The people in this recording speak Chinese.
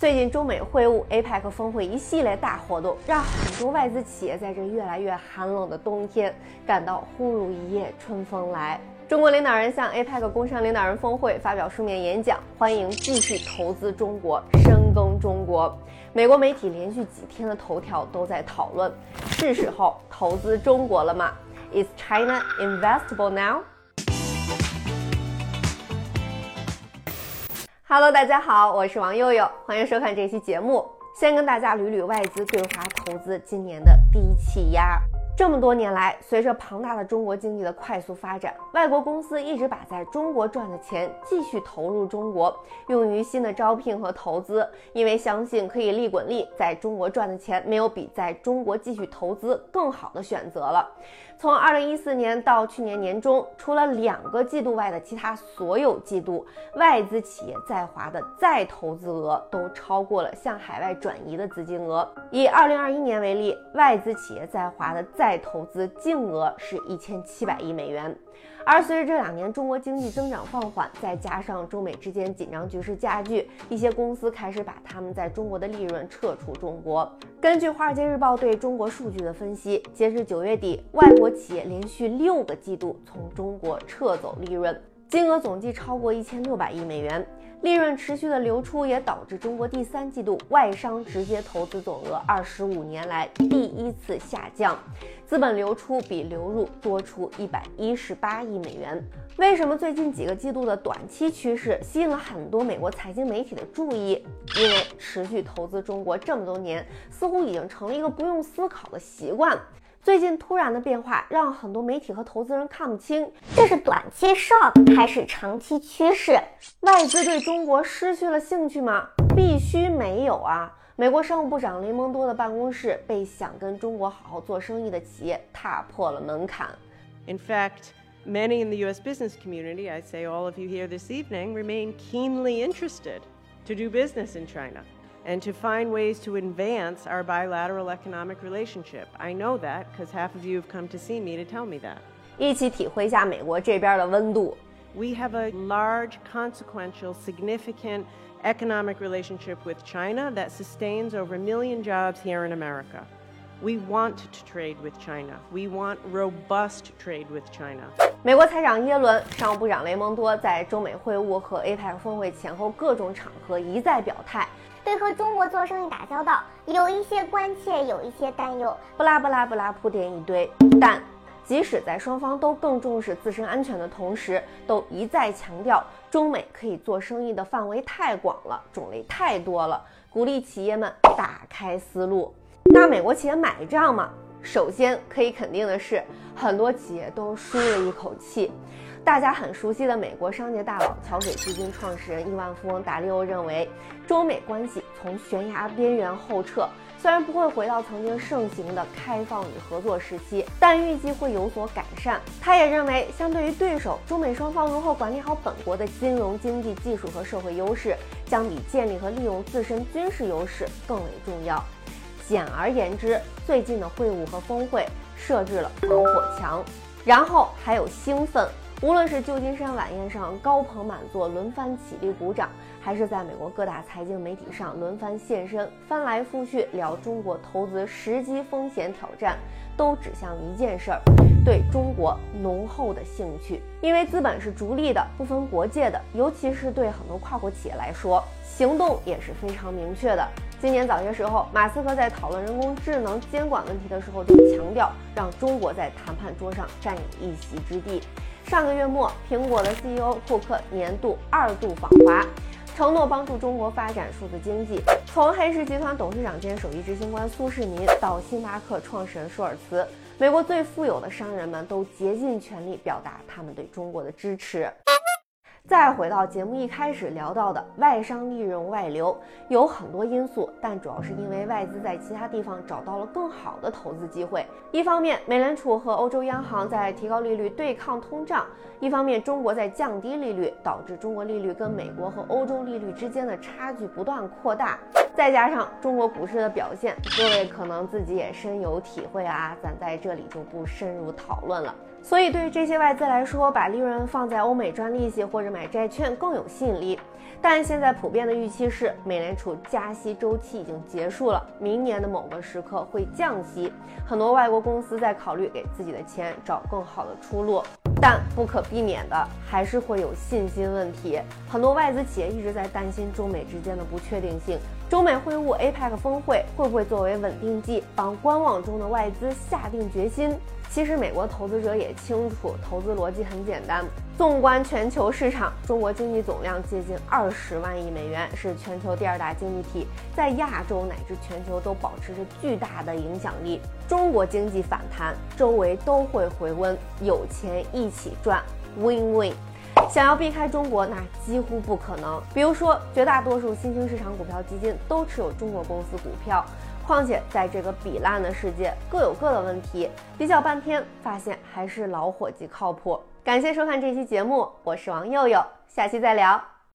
最近中美会晤、APEC 峰会一系列大活动，让很多外资企业在这越来越寒冷的冬天感到忽如一夜春风来。中国领导人向 APEC 工商领导人峰会发表书面演讲，欢迎继续投资中国，深耕中国。美国媒体连续几天的头条都在讨论：是时候投资中国了吗？Is China investable now？Hello，大家好，我是王佑佑，欢迎收看这期节目。先跟大家捋捋外资对华投资今年的低气压。这么多年来，随着庞大的中国经济的快速发展，外国公司一直把在中国赚的钱继续投入中国，用于新的招聘和投资，因为相信可以利滚利，在中国赚的钱没有比在中国继续投资更好的选择了。从二零一四年到去年年中，除了两个季度外的其他所有季度，外资企业在华的再投资额都超过了向海外转移的资金额。以二零二一年为例，外资企业在华的再投资净额是一千七百亿美元。而随着这两年中国经济增长放缓，再加上中美之间紧张局势加剧，一些公司开始把他们在中国的利润撤出中国。根据《华尔街日报》对中国数据的分析，截至九月底，外国企业连续六个季度从中国撤走利润，金额总计超过一千六百亿美元。利润持续的流出，也导致中国第三季度外商直接投资总额二十五年来第一次下降，资本流出比流入多出一百一十八亿美元。为什么最近几个季度的短期趋势吸引了很多美国财经媒体的注意？因为持续投资中国这么多年，似乎已经成了一个不用思考的习惯。最近突然的变化让很多媒体和投资人看不清，这是短期 shock 还是长期趋势？外资对中国失去了兴趣吗？必须没有啊！美国商务部长雷蒙多的办公室被想跟中国好好做生意的企业踏破了门槛。In fact, many in the U.S. business community, I say all of you here this evening, remain keenly interested to do business in China. and to find ways to advance our bilateral economic relationship. I know that because half of you have come to see me to tell me that. 一起体会一下美国这边的温度。We have a large, consequential, significant economic relationship with China that sustains over a million jobs here in America. We want to trade with China. We want robust trade with China. 美国财长耶伦、商务部长雷蒙多在中美会晤和 APEC 峰会前后各种场合一再表态， 对和中国做生意打交道有一些关切，有一些担忧，不拉不拉不拉铺垫一堆。但即使在双方都更重视自身安全的同时，都一再强调中美可以做生意的范围太广了，种类太多了，鼓励企业们打开思路。那美国企业买账吗？首先可以肯定的是，很多企业都舒了一口气。大家很熟悉的美国商界大佬桥水基金创始人亿万富翁达利欧认为，中美关系从悬崖边缘后撤，虽然不会回到曾经盛行的开放与合作时期，但预计会有所改善。他也认为，相对于对手，中美双方如何管理好本国的金融、经济、技术和社会优势，将比建立和利用自身军事优势更为重要。简而言之，最近的会晤和峰会设置了防火墙，然后还有兴奋。无论是旧金山晚宴上高朋满座轮番起立鼓掌，还是在美国各大财经媒体上轮番现身，翻来覆去聊中国投资时机、风险、挑战，都指向一件事儿：对中国浓厚的兴趣。因为资本是逐利的，不分国界的，尤其是对很多跨国企业来说，行动也是非常明确的。今年早些时候，马斯克在讨论人工智能监管问题的时候，就强调让中国在谈判桌上占有一席之地。上个月末，苹果的 CEO 库克年度二度访华，承诺帮助中国发展数字经济。从黑石集团董事长兼首席执行官苏世民到星巴克创始人舒尔茨，美国最富有的商人们都竭尽全力表达他们对中国的支持。再回到节目一开始聊到的外商利润外流，有很多因素，但主要是因为外资在其他地方找到了更好的投资机会。一方面，美联储和欧洲央行在提高利率对抗通胀；一方面，中国在降低利率，导致中国利率跟美国和欧洲利率之间的差距不断扩大。再加上中国股市的表现，各位可能自己也深有体会啊，咱在这里就不深入讨论了。所以，对于这些外资来说，把利润放在欧美赚利息或者买债券更有吸引力。但现在普遍的预期是，美联储加息周期已经结束了，明年的某个时刻会降息。很多外国公司在考虑给自己的钱找更好的出路，但不可避免的还是会有信心问题。很多外资企业一直在担心中美之间的不确定性。中美会晤、APEC 峰会会不会作为稳定剂，帮观望中的外资下定决心？其实美国投资者也清楚，投资逻辑很简单。纵观全球市场，中国经济总量接近二十万亿美元，是全球第二大经济体，在亚洲乃至全球都保持着巨大的影响力。中国经济反弹，周围都会回温，有钱一起赚，win win。想要避开中国，那几乎不可能。比如说，绝大多数新兴市场股票基金都持有中国公司股票。况且，在这个比烂的世界，各有各的问题，比较半天，发现还是老伙计靠谱。感谢收看这期节目，我是王佑佑，下期再聊。